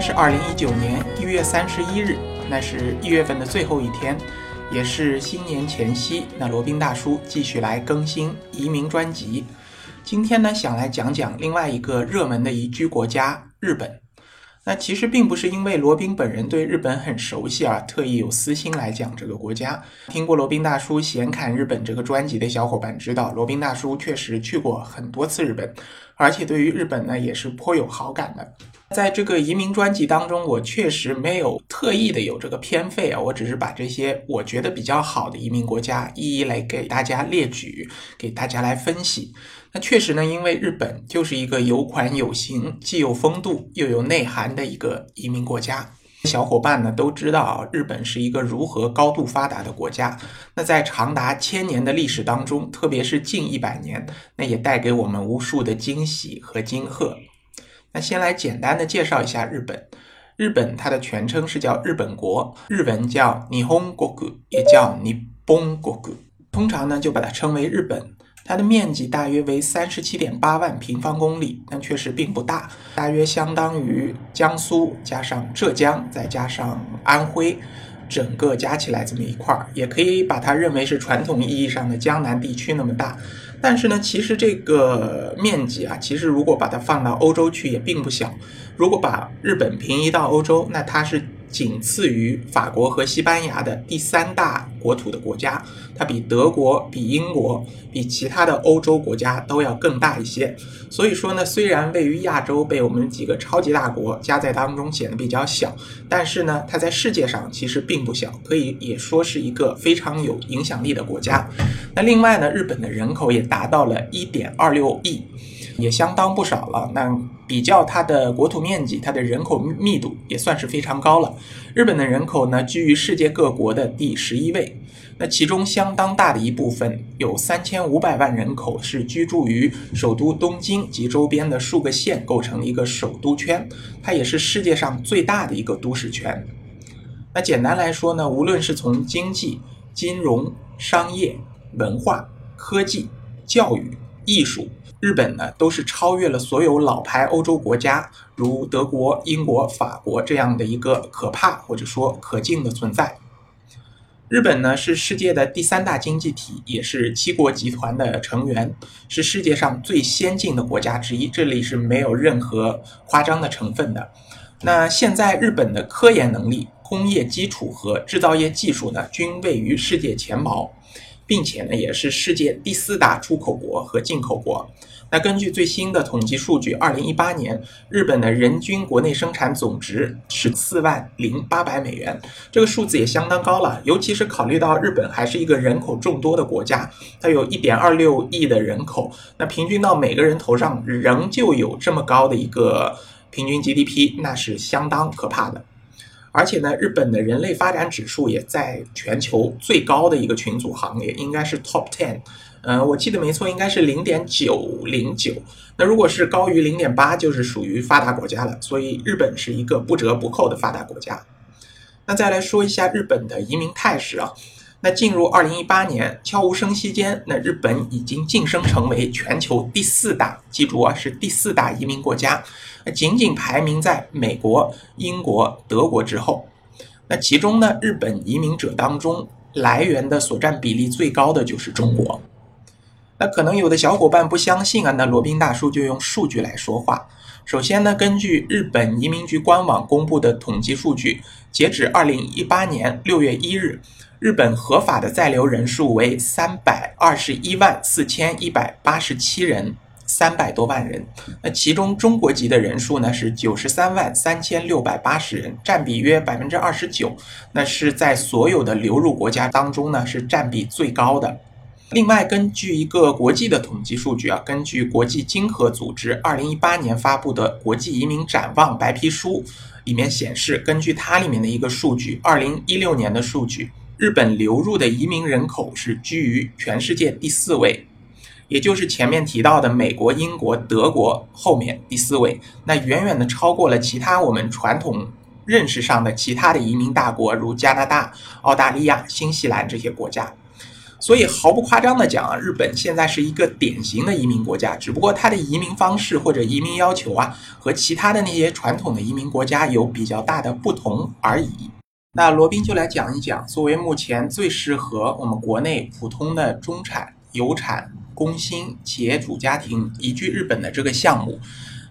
是二零一九年一月三十一日，那是一月份的最后一天，也是新年前夕。那罗宾大叔继续来更新移民专辑，今天呢想来讲讲另外一个热门的移居国家——日本。那其实并不是因为罗宾本人对日本很熟悉而特意有私心来讲这个国家。听过罗宾大叔闲侃日本这个专辑的小伙伴知道，罗宾大叔确实去过很多次日本，而且对于日本呢也是颇有好感的。在这个移民专辑当中，我确实没有特意的有这个偏废啊，我只是把这些我觉得比较好的移民国家一一来给大家列举，给大家来分析。那确实呢，因为日本就是一个有款有型、既有风度又有内涵的一个移民国家。小伙伴呢都知道，日本是一个如何高度发达的国家。那在长达千年的历史当中，特别是近一百年，那也带给我们无数的惊喜和惊贺。那先来简单的介绍一下日本。日本它的全称是叫日本国，日文叫日本国，也叫日本国。通常呢就把它称为日本。它的面积大约为三十七点八万平方公里，但确实并不大，大约相当于江苏加上浙江再加上安徽，整个加起来这么一块儿，也可以把它认为是传统意义上的江南地区那么大。但是呢，其实这个面积啊，其实如果把它放到欧洲去也并不小。如果把日本平移到欧洲，那它是。仅次于法国和西班牙的第三大国土的国家，它比德国、比英国、比其他的欧洲国家都要更大一些。所以说呢，虽然位于亚洲，被我们几个超级大国加在当中显得比较小，但是呢，它在世界上其实并不小，可以也说是一个非常有影响力的国家。那另外呢，日本的人口也达到了一点二六亿。也相当不少了。那比较它的国土面积，它的人口密度也算是非常高了。日本的人口呢，居于世界各国的第十一位。那其中相当大的一部分，有三千五百万人口是居住于首都东京及周边的数个县，构成一个首都圈。它也是世界上最大的一个都市圈。那简单来说呢，无论是从经济、金融、商业、文化、科技、教育、艺术。日本呢，都是超越了所有老牌欧洲国家，如德国、英国、法国这样的一个可怕或者说可敬的存在。日本呢，是世界的第三大经济体，也是七国集团的成员，是世界上最先进的国家之一。这里是没有任何夸张的成分的。那现在日本的科研能力、工业基础和制造业技术呢，均位于世界前茅。并且呢，也是世界第四大出口国和进口国。那根据最新的统计数据，二零一八年日本的人均国内生产总值是四万零八百美元，这个数字也相当高了。尤其是考虑到日本还是一个人口众多的国家，它有一点二六亿的人口，那平均到每个人头上仍旧有这么高的一个平均 GDP，那是相当可怕的。而且呢，日本的人类发展指数也在全球最高的一个群组行列，应该是 top ten。嗯，我记得没错，应该是零点九零九。那如果是高于零点八，就是属于发达国家了。所以日本是一个不折不扣的发达国家。那再来说一下日本的移民态势啊。那进入二零一八年，悄无声息间，那日本已经晋升成为全球第四大，记住啊，是第四大移民国家，仅仅排名在美国、英国、德国之后。那其中呢，日本移民者当中来源的所占比例最高的就是中国。那可能有的小伙伴不相信啊，那罗宾大叔就用数据来说话。首先呢，根据日本移民局官网公布的统计数据，截止二零一八年六月一日。日本合法的在留人数为三百二十一万四千一百八十七人，三百多万人。那其中中国籍的人数呢是九十三万三千六百八十人，占比约百分之二十九。那是在所有的流入国家当中呢是占比最高的。另外，根据一个国际的统计数据啊，根据国际经合组织二零一八年发布的国际移民展望白皮书里面显示，根据它里面的一个数据，二零一六年的数据。日本流入的移民人口是居于全世界第四位，也就是前面提到的美国、英国、德国后面第四位，那远远的超过了其他我们传统认识上的其他的移民大国，如加拿大、澳大利亚、新西兰这些国家。所以毫不夸张的讲啊，日本现在是一个典型的移民国家，只不过它的移民方式或者移民要求啊，和其他的那些传统的移民国家有比较大的不同而已。那罗宾就来讲一讲，作为目前最适合我们国内普通的中产、有产、工薪企业主家庭移居日本的这个项目，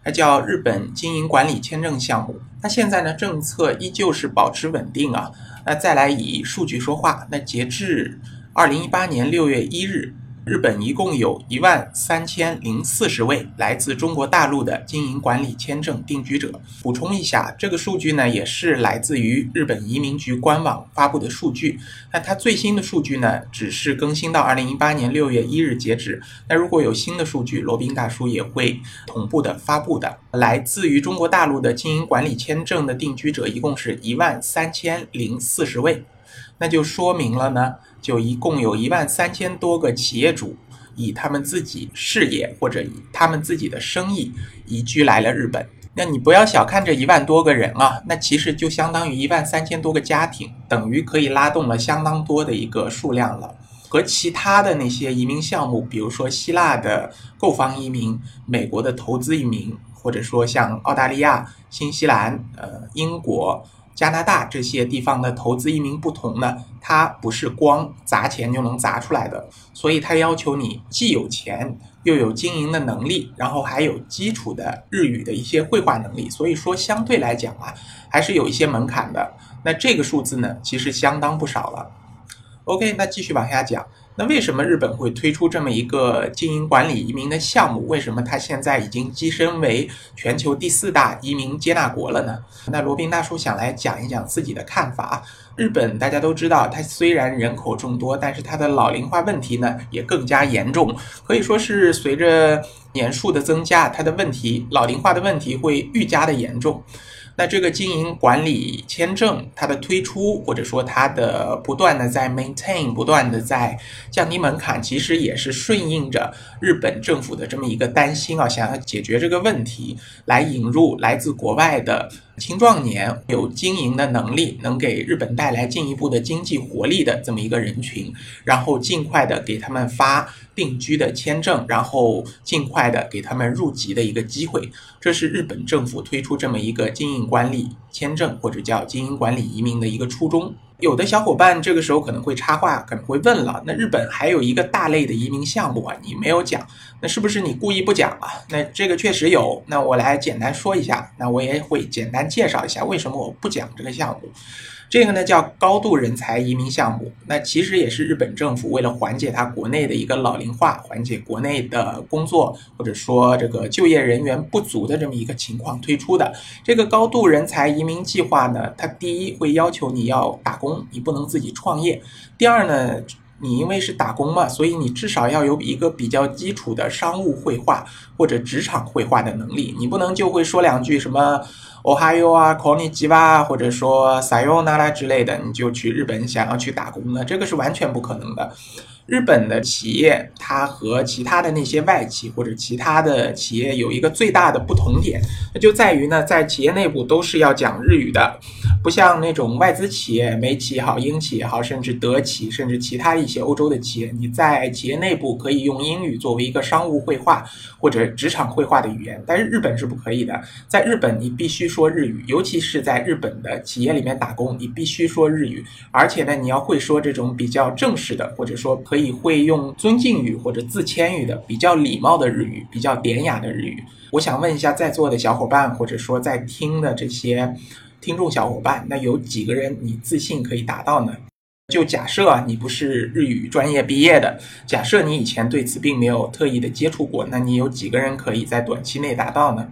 它叫日本经营管理签证项目。那现在呢，政策依旧是保持稳定啊。那再来以数据说话，那截至。二零一八年六月一日，日本一共有一万三千零四十位来自中国大陆的经营管理签证定居者。补充一下，这个数据呢也是来自于日本移民局官网发布的数据。那它最新的数据呢，只是更新到二零一八年六月一日截止。那如果有新的数据，罗宾大叔也会同步的发布的。来自于中国大陆的经营管理签证的定居者一共是一万三千零四十位，那就说明了呢。就一共有一万三千多个企业主以他们自己事业或者以他们自己的生意移居来了日本。那你不要小看这一万多个人啊，那其实就相当于一万三千多个家庭，等于可以拉动了相当多的一个数量了。和其他的那些移民项目，比如说希腊的购房移民、美国的投资移民，或者说像澳大利亚、新西兰、呃英国。加拿大这些地方的投资移民不同呢，它不是光砸钱就能砸出来的，所以它要求你既有钱又有经营的能力，然后还有基础的日语的一些绘画能力，所以说相对来讲啊，还是有一些门槛的。那这个数字呢，其实相当不少了。OK，那继续往下讲。那为什么日本会推出这么一个经营管理移民的项目？为什么它现在已经跻身为全球第四大移民接纳国了呢？那罗宾大叔想来讲一讲自己的看法。日本大家都知道，它虽然人口众多，但是它的老龄化问题呢也更加严重，可以说是随着年数的增加，它的问题老龄化的问题会愈加的严重。那这个经营管理签证，它的推出或者说它的不断的在 maintain，不断的在降低门槛，其实也是顺应着日本政府的这么一个担心啊，想要解决这个问题，来引入来自国外的。青壮年有经营的能力，能给日本带来进一步的经济活力的这么一个人群，然后尽快的给他们发定居的签证，然后尽快的给他们入籍的一个机会，这是日本政府推出这么一个经营管理签证或者叫经营管理移民的一个初衷。有的小伙伴这个时候可能会插话，可能会问了：那日本还有一个大类的移民项目啊，你没有讲，那是不是你故意不讲啊？那这个确实有，那我来简单说一下，那我也会简单介绍一下为什么我不讲这个项目。这个呢叫高度人才移民项目，那其实也是日本政府为了缓解它国内的一个老龄化，缓解国内的工作或者说这个就业人员不足的这么一个情况推出的。这个高度人才移民计划呢，它第一会要求你要打工，你不能自己创业；第二呢，你因为是打工嘛，所以你至少要有一个比较基础的商务绘画或者职场绘画的能力，你不能就会说两句什么。哦哈哟啊，考尼吉吧，或者说撒尤那拉之类的，你就去日本想要去打工呢？这个是完全不可能的。日本的企业，它和其他的那些外企或者其他的企业有一个最大的不同点，那就在于呢，在企业内部都是要讲日语的，不像那种外资企业，美企也好，英企也好，甚至德企，甚至其他一些欧洲的企业，你在企业内部可以用英语作为一个商务绘画或者职场绘画的语言，但是日本是不可以的，在日本你必须说日语，尤其是在日本的企业里面打工，你必须说日语，而且呢，你要会说这种比较正式的，或者说可。可以会用尊敬语或者自谦语的比较礼貌的日语，比较典雅的日语。我想问一下在座的小伙伴，或者说在听的这些听众小伙伴，那有几个人你自信可以达到呢？就假设啊，你不是日语专业毕业的，假设你以前对此并没有特意的接触过，那你有几个人可以在短期内达到呢？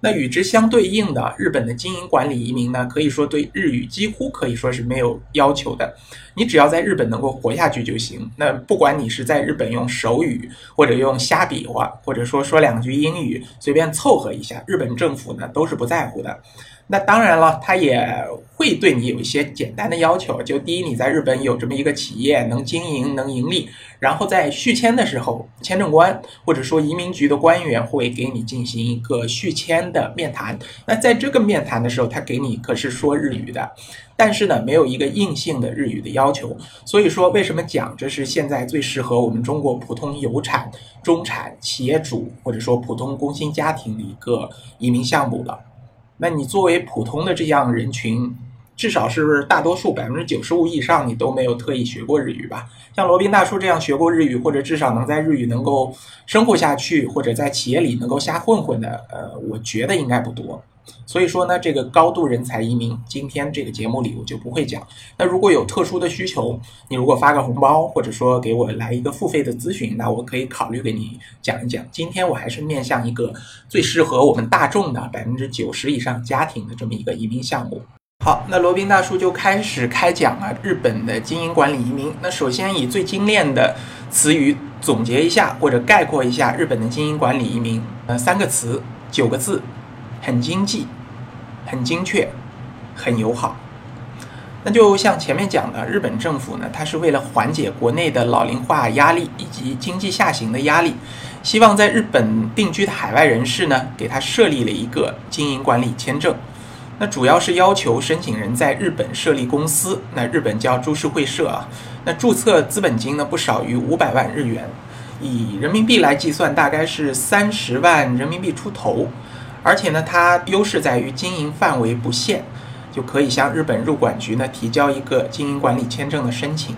那与之相对应的，日本的经营管理移民呢，可以说对日语几乎可以说是没有要求的。你只要在日本能够活下去就行。那不管你是在日本用手语，或者用瞎比划，或者说说两句英语，随便凑合一下，日本政府呢都是不在乎的。那当然了，他也会对你有一些简单的要求。就第一，你在日本有这么一个企业能经营、能盈利，然后在续签的时候，签证官或者说移民局的官员会给你进行一个续签的面谈。那在这个面谈的时候，他给你可是说日语的，但是呢，没有一个硬性的日语的要求。所以说，为什么讲这是现在最适合我们中国普通有产、中产企业主或者说普通工薪家庭的一个移民项目了？那你作为普通的这样人群，至少是大多数百分之九十五以上，你都没有特意学过日语吧？像罗宾大叔这样学过日语，或者至少能在日语能够生活下去，或者在企业里能够瞎混混的，呃，我觉得应该不多。所以说呢，这个高度人才移民，今天这个节目里我就不会讲。那如果有特殊的需求，你如果发个红包，或者说给我来一个付费的咨询，那我可以考虑给你讲一讲。今天我还是面向一个最适合我们大众的百分之九十以上家庭的这么一个移民项目。好，那罗宾大叔就开始开讲了日本的经营管理移民。那首先以最精炼的词语总结一下或者概括一下日本的经营管理移民，呃，三个词，九个字。很经济，很精确，很友好。那就像前面讲的，日本政府呢，它是为了缓解国内的老龄化压力以及经济下行的压力，希望在日本定居的海外人士呢，给他设立了一个经营管理签证。那主要是要求申请人在日本设立公司，那日本叫株式会社啊。那注册资本金呢，不少于五百万日元，以人民币来计算，大概是三十万人民币出头。而且呢，它优势在于经营范围不限，就可以向日本入管局呢提交一个经营管理签证的申请。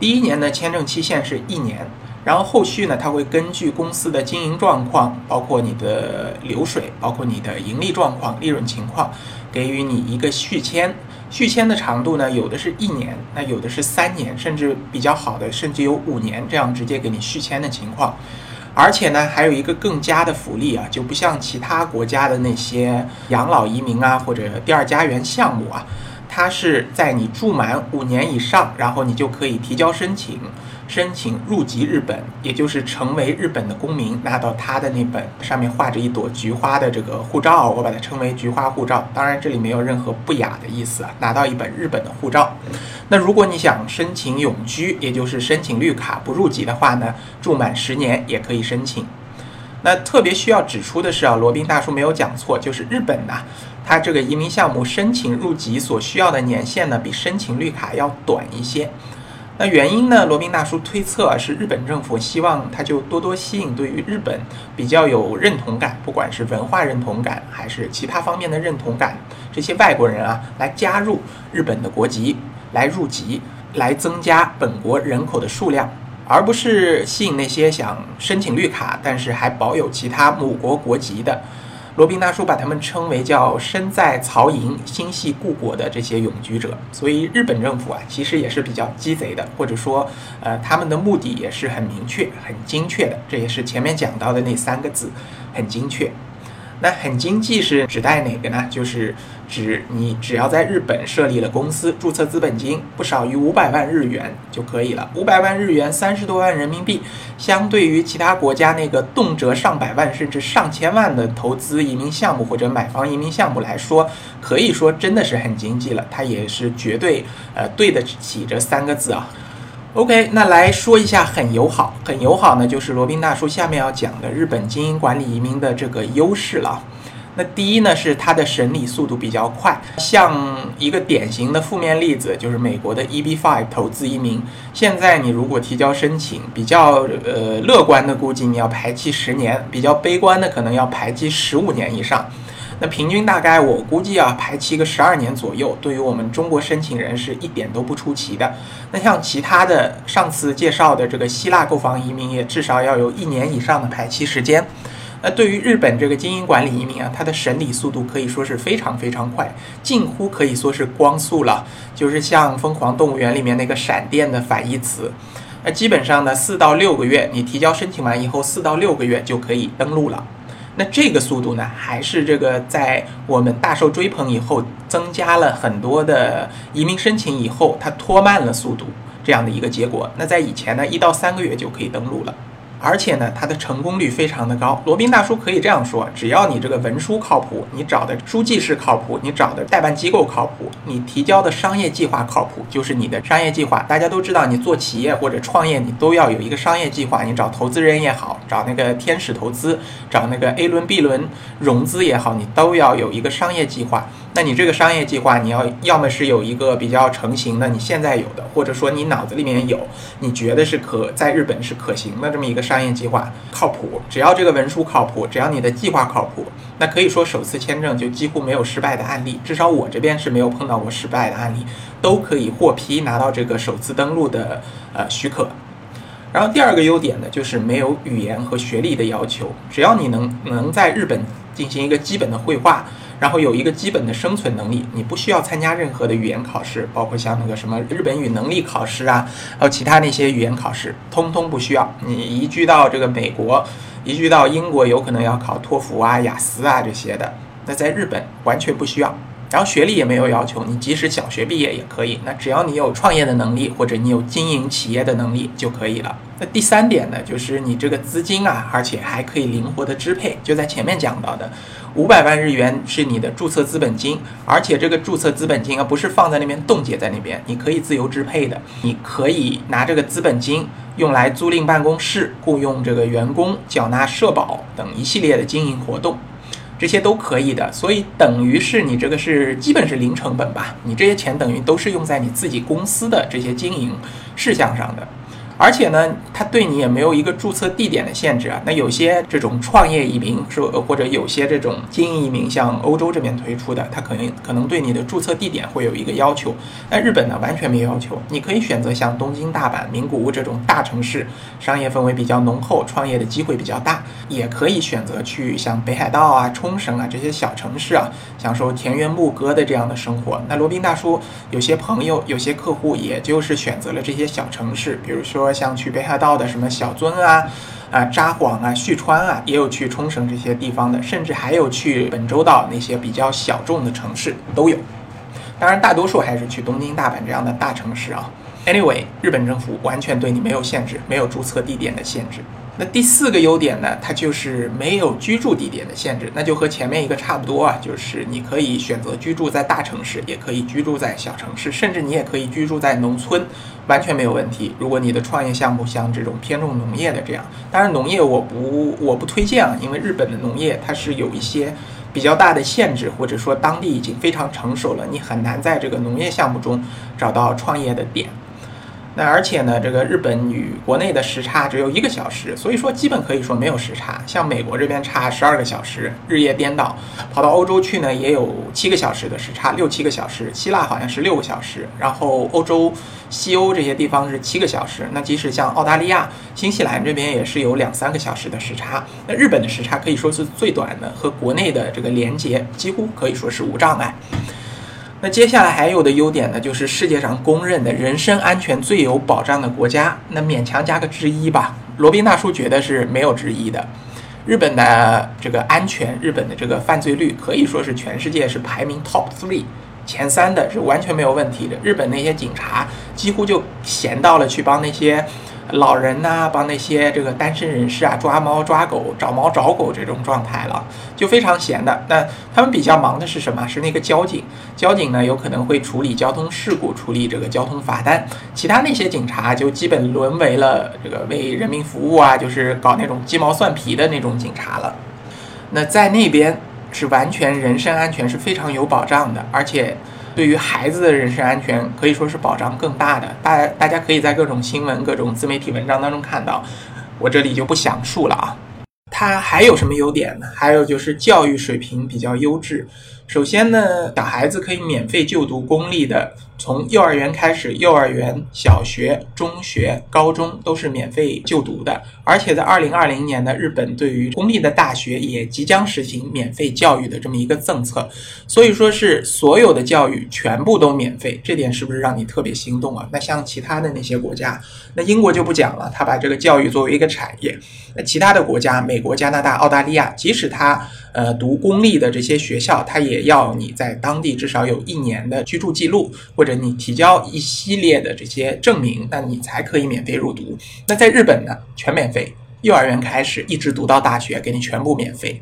第一年呢，签证期限是一年，然后后续呢，它会根据公司的经营状况，包括你的流水，包括你的盈利状况、利润情况，给予你一个续签。续签的长度呢，有的是一年，那有的是三年，甚至比较好的，甚至有五年这样直接给你续签的情况。而且呢，还有一个更加的福利啊，就不像其他国家的那些养老移民啊，或者第二家园项目啊，它是在你住满五年以上，然后你就可以提交申请。申请入籍日本，也就是成为日本的公民，拿到他的那本上面画着一朵菊花的这个护照，我把它称为菊花护照。当然，这里没有任何不雅的意思啊。拿到一本日本的护照，那如果你想申请永居，也就是申请绿卡不入籍的话呢，住满十年也可以申请。那特别需要指出的是啊，罗宾大叔没有讲错，就是日本呐，它这个移民项目申请入籍所需要的年限呢，比申请绿卡要短一些。那原因呢？罗宾大叔推测是日本政府希望他就多多吸引对于日本比较有认同感，不管是文化认同感还是其他方面的认同感，这些外国人啊来加入日本的国籍，来入籍，来增加本国人口的数量，而不是吸引那些想申请绿卡但是还保有其他母国国籍的。罗宾大叔把他们称为叫身在曹营心系故国的这些永居者，所以日本政府啊，其实也是比较鸡贼的，或者说，呃，他们的目的也是很明确、很精确的，这也是前面讲到的那三个字，很精确。那很经济是指代哪个呢？就是指你只要在日本设立了公司，注册资本金不少于五百万日元就可以了。五百万日元，三十多万人民币，相对于其他国家那个动辄上百万甚至上千万的投资移民项目或者买房移民项目来说，可以说真的是很经济了。它也是绝对呃对得起这三个字啊。OK，那来说一下很友好，很友好呢，就是罗宾大叔下面要讲的日本经营管理移民的这个优势了。那第一呢是它的审理速度比较快，像一个典型的负面例子就是美国的 EB-5 投资移民，现在你如果提交申请，比较呃乐观的估计你要排期十年，比较悲观的可能要排期十五年以上。那平均大概我估计啊，排期个十二年左右，对于我们中国申请人是一点都不出奇的。那像其他的上次介绍的这个希腊购房移民，也至少要有一年以上的排期时间。那对于日本这个经营管理移民啊，它的审理速度可以说是非常非常快，近乎可以说是光速了。就是像《疯狂动物园》里面那个闪电的反义词。那基本上呢，四到六个月，你提交申请完以后，四到六个月就可以登录了。那这个速度呢，还是这个在我们大受追捧以后，增加了很多的移民申请以后，它拖慢了速度这样的一个结果。那在以前呢，一到三个月就可以登录了。而且呢，它的成功率非常的高。罗宾大叔可以这样说：只要你这个文书靠谱，你找的书记是靠谱，你找的代办机构靠谱，你提交的商业计划靠谱，就是你的商业计划。大家都知道，你做企业或者创业，你都要有一个商业计划。你找投资人也好，找那个天使投资，找那个 A 轮、B 轮融资也好，你都要有一个商业计划。那你这个商业计划，你要要么是有一个比较成型的，你现在有的，或者说你脑子里面有，你觉得是可在日本是可行的这么一个商业计划，靠谱。只要这个文书靠谱，只要你的计划靠谱，那可以说首次签证就几乎没有失败的案例。至少我这边是没有碰到过失败的案例，都可以获批拿到这个首次登陆的呃许可。然后第二个优点呢，就是没有语言和学历的要求，只要你能能在日本进行一个基本的绘画。然后有一个基本的生存能力，你不需要参加任何的语言考试，包括像那个什么日本语能力考试啊，还有其他那些语言考试，通通不需要。你移居到这个美国，移居到英国，有可能要考托福啊、雅思啊这些的，那在日本完全不需要。然后学历也没有要求，你即使小学毕业也可以。那只要你有创业的能力，或者你有经营企业的能力就可以了。那第三点呢，就是你这个资金啊，而且还可以灵活的支配。就在前面讲到的，五百万日元是你的注册资本金，而且这个注册资本金啊，不是放在那边冻结在那边，你可以自由支配的。你可以拿这个资本金用来租赁办公室、雇佣这个员工、缴纳社保等一系列的经营活动。这些都可以的，所以等于是你这个是基本是零成本吧？你这些钱等于都是用在你自己公司的这些经营事项上的。而且呢，它对你也没有一个注册地点的限制啊。那有些这种创业移民是，或者有些这种经营移民，像欧洲这边推出的，它可能可能对你的注册地点会有一个要求。那日本呢，完全没有要求，你可以选择像东京、大阪、名古屋这种大城市，商业氛围比较浓厚，创业的机会比较大；也可以选择去像北海道啊、冲绳啊这些小城市啊，享受田园牧歌的这样的生活。那罗宾大叔有些朋友、有些客户，也就是选择了这些小城市，比如说。像去北海道的什么小樽啊、啊札幌啊、旭川啊，也有去冲绳这些地方的，甚至还有去本州岛那些比较小众的城市都有。当然，大多数还是去东京、大阪这样的大城市啊。Anyway，日本政府完全对你没有限制，没有注册地点的限制。那第四个优点呢，它就是没有居住地点的限制，那就和前面一个差不多啊，就是你可以选择居住在大城市，也可以居住在小城市，甚至你也可以居住在农村，完全没有问题。如果你的创业项目像这种偏重农业的这样，当然农业我不我不推荐啊，因为日本的农业它是有一些比较大的限制，或者说当地已经非常成熟了，你很难在这个农业项目中找到创业的点。那而且呢，这个日本与国内的时差只有一个小时，所以说基本可以说没有时差。像美国这边差十二个小时，日夜颠倒；跑到欧洲去呢，也有七个小时的时差，六七个小时。希腊好像是六个小时，然后欧洲、西欧这些地方是七个小时。那即使像澳大利亚、新西兰这边也是有两三个小时的时差。那日本的时差可以说是最短的，和国内的这个连接几乎可以说是无障碍。那接下来还有的优点呢，就是世界上公认的人身安全最有保障的国家，那勉强加个之一吧。罗宾大叔觉得是没有之一的。日本的这个安全，日本的这个犯罪率可以说是全世界是排名 top three 前三的，是完全没有问题的。日本那些警察几乎就闲到了去帮那些。老人呐，帮那些这个单身人士啊抓猫抓狗、找猫找狗这种状态了，就非常闲的。那他们比较忙的是什么？是那个交警。交警呢，有可能会处理交通事故、处理这个交通罚单。其他那些警察就基本沦为了这个为人民服务啊，就是搞那种鸡毛蒜皮的那种警察了。那在那边是完全人身安全是非常有保障的，而且。对于孩子的人身安全可以说是保障更大的，大大家可以在各种新闻、各种自媒体文章当中看到，我这里就不详述了啊。它还有什么优点呢？还有就是教育水平比较优质。首先呢，小孩子可以免费就读公立的。从幼儿园开始，幼儿园、小学、中学、高中都是免费就读的，而且在二零二零年呢，日本对于公立的大学也即将实行免费教育的这么一个政策，所以说是所有的教育全部都免费，这点是不是让你特别心动啊？那像其他的那些国家，那英国就不讲了，他把这个教育作为一个产业，那其他的国家，美国、加拿大、澳大利亚，即使他呃读公立的这些学校，它也要你在当地至少有一年的居住记录或者。你提交一系列的这些证明，那你才可以免费入读。那在日本呢，全免费，幼儿园开始一直读到大学，给你全部免费。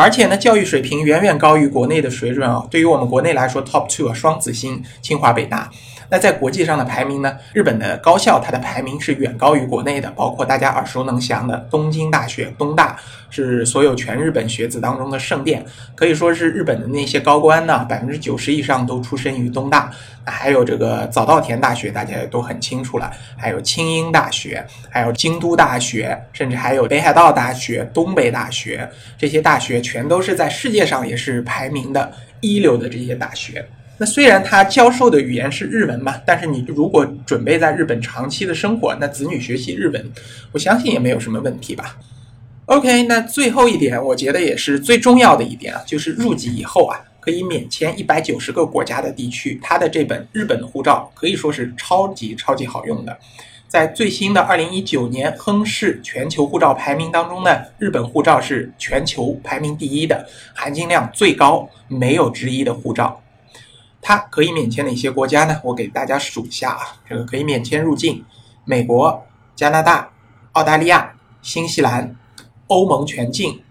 而且呢，教育水平远远高于国内的水准啊。对于我们国内来说，Top Two 啊，双子星，清华北大。那在国际上的排名呢？日本的高校它的排名是远高于国内的，包括大家耳熟能详的东京大学东大，是所有全日本学子当中的圣殿，可以说是日本的那些高官呢，百分之九十以上都出身于东大。还有这个早稻田大学，大家也都很清楚了，还有清英大学，还有京都大学，甚至还有北海道大学、东北大学，这些大学全都是在世界上也是排名的一流的这些大学。那虽然他教授的语言是日文嘛，但是你如果准备在日本长期的生活，那子女学习日文，我相信也没有什么问题吧。OK，那最后一点，我觉得也是最重要的一点啊，就是入籍以后啊，可以免签一百九十个国家的地区。他的这本日本护照可以说是超级超级好用的，在最新的二零一九年亨氏全球护照排名当中呢，日本护照是全球排名第一的，含金量最高、没有之一的护照。它可以免签哪些国家呢？我给大家数一下啊，这个可以免签入境：美国、加拿大、澳大利亚、新西兰、欧盟全境。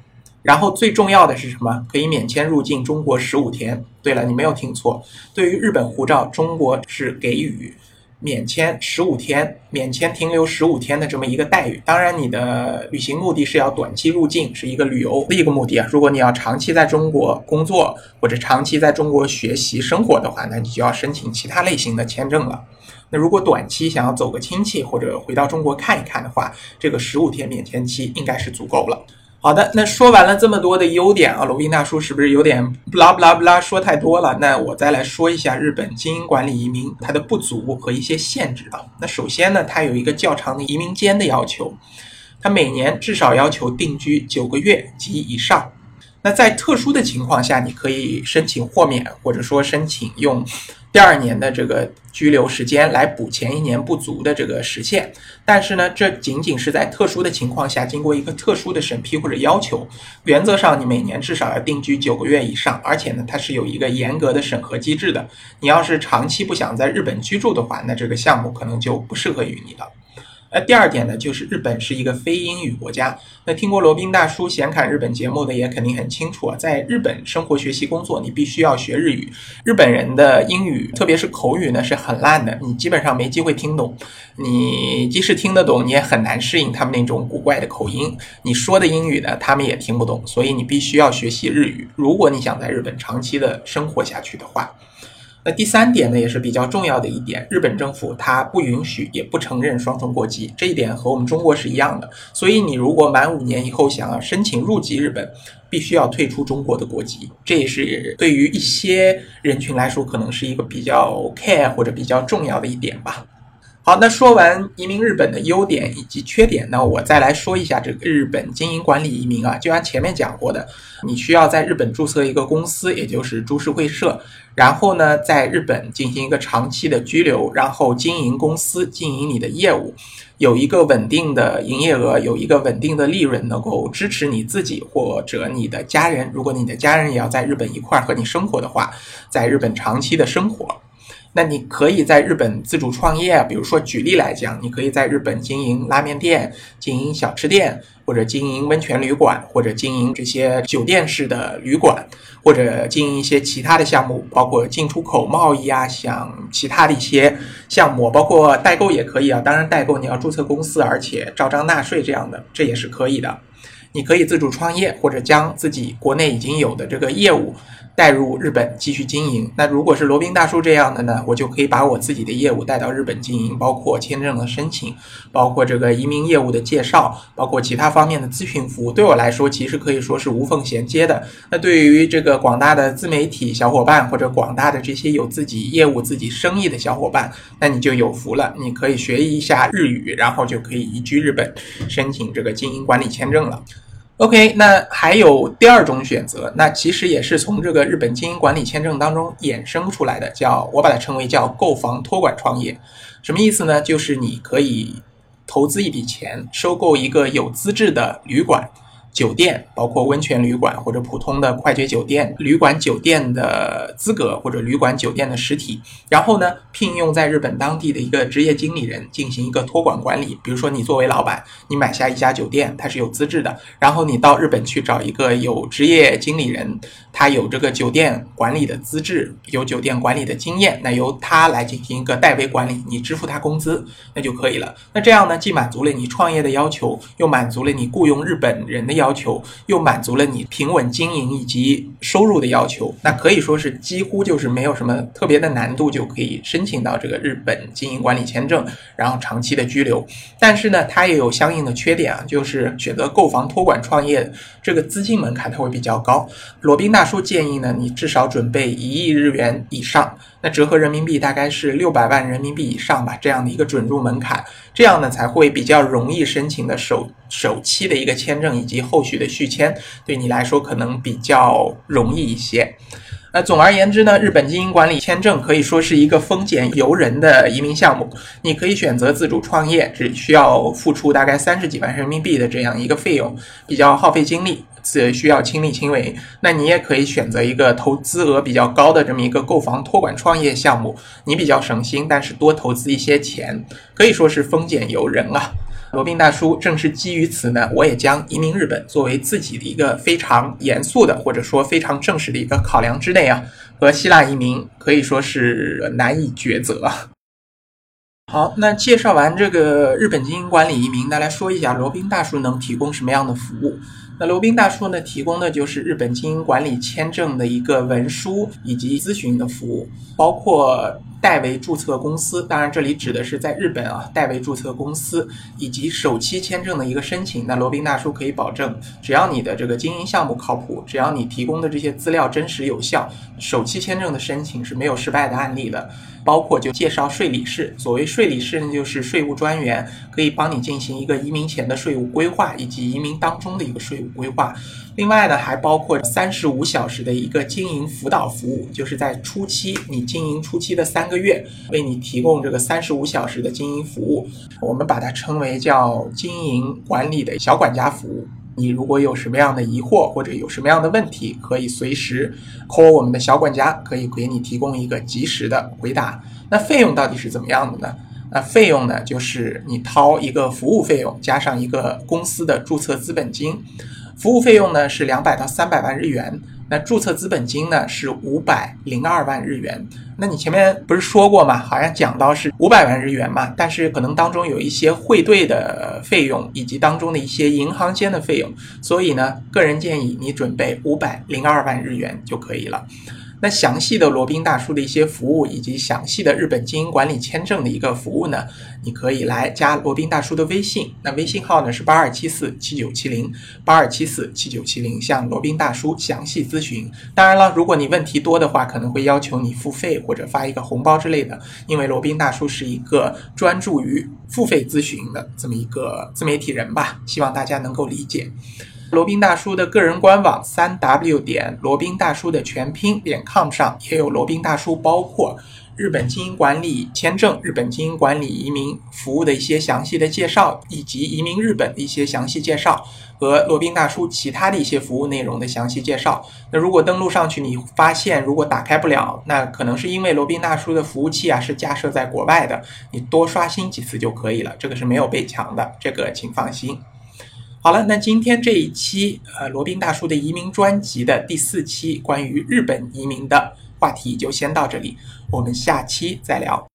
然后最重要的是什么？可以免签入境中国十五天。对了，你没有听错，对于日本护照，中国是给予。免签十五天，免签停留十五天的这么一个待遇。当然，你的旅行目的是要短期入境，是一个旅游的一个目的啊。如果你要长期在中国工作或者长期在中国学习生活的话，那你就要申请其他类型的签证了。那如果短期想要走个亲戚或者回到中国看一看的话，这个十五天免签期应该是足够了。好的，那说完了这么多的优点啊，罗宾大叔是不是有点不拉不拉不拉说太多了？那我再来说一下日本经营管理移民它的不足和一些限制啊。那首先呢，它有一个较长的移民间的要求，它每年至少要求定居九个月及以上。那在特殊的情况下，你可以申请豁免，或者说申请用。第二年的这个居留时间来补前一年不足的这个时限，但是呢，这仅仅是在特殊的情况下，经过一个特殊的审批或者要求。原则上，你每年至少要定居九个月以上，而且呢，它是有一个严格的审核机制的。你要是长期不想在日本居住的话，那这个项目可能就不适合于你了。呃，第二点呢，就是日本是一个非英语国家。那听过罗宾大叔闲侃日本节目的也肯定很清楚啊，在日本生活、学习、工作，你必须要学日语。日本人的英语，特别是口语呢，是很烂的，你基本上没机会听懂。你即使听得懂，你也很难适应他们那种古怪的口音。你说的英语呢，他们也听不懂，所以你必须要学习日语。如果你想在日本长期的生活下去的话。那第三点呢，也是比较重要的一点，日本政府它不允许也不承认双重国籍，这一点和我们中国是一样的。所以你如果满五年以后想要申请入籍日本，必须要退出中国的国籍，这也是对于一些人群来说可能是一个比较 care 或者比较重要的一点吧。好，那说完移民日本的优点以及缺点，那我再来说一下这个日本经营管理移民啊。就像前面讲过的，你需要在日本注册一个公司，也就是株式会社，然后呢，在日本进行一个长期的居留，然后经营公司，经营你的业务，有一个稳定的营业额，有一个稳定的利润，能够支持你自己或者你的家人。如果你的家人也要在日本一块儿和你生活的话，在日本长期的生活。那你可以在日本自主创业，比如说举例来讲，你可以在日本经营拉面店、经营小吃店，或者经营温泉旅馆，或者经营这些酒店式的旅馆，或者经营一些其他的项目，包括进出口贸易啊，像其他的一些项目，包括代购也可以啊。当然，代购你要注册公司，而且照章纳税这样的，这也是可以的。你可以自主创业，或者将自己国内已经有的这个业务。带入日本继续经营。那如果是罗宾大叔这样的呢，我就可以把我自己的业务带到日本经营，包括签证的申请，包括这个移民业务的介绍，包括其他方面的咨询服务。对我来说，其实可以说是无缝衔接的。那对于这个广大的自媒体小伙伴，或者广大的这些有自己业务、自己生意的小伙伴，那你就有福了。你可以学一下日语，然后就可以移居日本，申请这个经营管理签证了。OK，那还有第二种选择，那其实也是从这个日本经营管理签证当中衍生出来的，叫我把它称为叫购房托管创业，什么意思呢？就是你可以投资一笔钱，收购一个有资质的旅馆，酒店，包括温泉旅馆或者普通的快捷酒店、旅馆酒店的资格或者旅馆酒店的实体，然后呢，聘用在日本当地的一个职业经理人进行一个托管管理。比如说，你作为老板，你买下一家酒店，它是有资质的，然后你到日本去找一个有职业经理人，他有这个酒店管理的资质，有酒店管理的经验，那由他来进行一个代为管理，你支付他工资，那就可以了。那这样呢，既满足了你创业的要求，又满足了你雇佣日本人的要。求又满足了你平稳经营以及收入的要求，那可以说是几乎就是没有什么特别的难度就可以申请到这个日本经营管理签证，然后长期的居留。但是呢，它也有相应的缺点啊，就是选择购房托管创业这个资金门槛它会比较高。罗宾大大叔建议呢，你至少准备一亿日元以上。那折合人民币大概是六百万人民币以上吧，这样的一个准入门槛，这样呢才会比较容易申请的首首期的一个签证以及后续的续签，对你来说可能比较容易一些。那总而言之呢，日本经营管理签证可以说是一个丰俭由人的移民项目。你可以选择自主创业，只需要付出大概三十几万人民币的这样一个费用，比较耗费精力，是需要亲力亲为。那你也可以选择一个投资额比较高的这么一个购房托管创业项目，你比较省心，但是多投资一些钱，可以说是丰俭由人啊。罗宾大叔正是基于此呢，我也将移民日本作为自己的一个非常严肃的或者说非常正式的一个考量之内啊，和希腊移民可以说是难以抉择。好，那介绍完这个日本经营管理移民，那来说一下罗宾大叔能提供什么样的服务。那罗宾大叔呢，提供的就是日本经营管理签证的一个文书以及咨询的服务，包括。代为注册公司，当然这里指的是在日本啊，代为注册公司以及首期签证的一个申请。那罗宾大叔可以保证，只要你的这个经营项目靠谱，只要你提供的这些资料真实有效，首期签证的申请是没有失败的案例的。包括就介绍税理士，所谓税理士呢，就是税务专员，可以帮你进行一个移民前的税务规划以及移民当中的一个税务规划。另外呢，还包括三十五小时的一个经营辅导服务，就是在初期你经营初期的三个月，为你提供这个三十五小时的经营服务，我们把它称为叫经营管理的小管家服务。你如果有什么样的疑惑或者有什么样的问题，可以随时 call 我们的小管家，可以给你提供一个及时的回答。那费用到底是怎么样的呢？那费用呢，就是你掏一个服务费用，加上一个公司的注册资本金。服务费用呢是两百到三百万日元，那注册资本金呢是五百零二万日元。那你前面不是说过吗？好像讲到是五百万日元嘛，但是可能当中有一些汇兑的费用，以及当中的一些银行间的费用，所以呢，个人建议你准备五百零二万日元就可以了。那详细的罗宾大叔的一些服务，以及详细的日本经营管理签证的一个服务呢，你可以来加罗宾大叔的微信。那微信号呢是八二七四七九七零八二七四七九七零，向罗宾大叔详细咨询。当然了，如果你问题多的话，可能会要求你付费或者发一个红包之类的，因为罗宾大叔是一个专注于付费咨询的这么一个自媒体人吧，希望大家能够理解。罗宾大叔的个人官网三 w 点罗宾大叔的全拼点 com 上也有罗宾大叔包括日本经营管理签证、日本经营管理移民服务的一些详细的介绍，以及移民日本的一些详细介绍和罗宾大叔其他的一些服务内容的详细介绍。那如果登录上去你发现如果打开不了，那可能是因为罗宾大叔的服务器啊是架设在国外的，你多刷新几次就可以了，这个是没有被抢的，这个请放心。好了，那今天这一期呃罗宾大叔的移民专辑的第四期关于日本移民的话题就先到这里，我们下期再聊。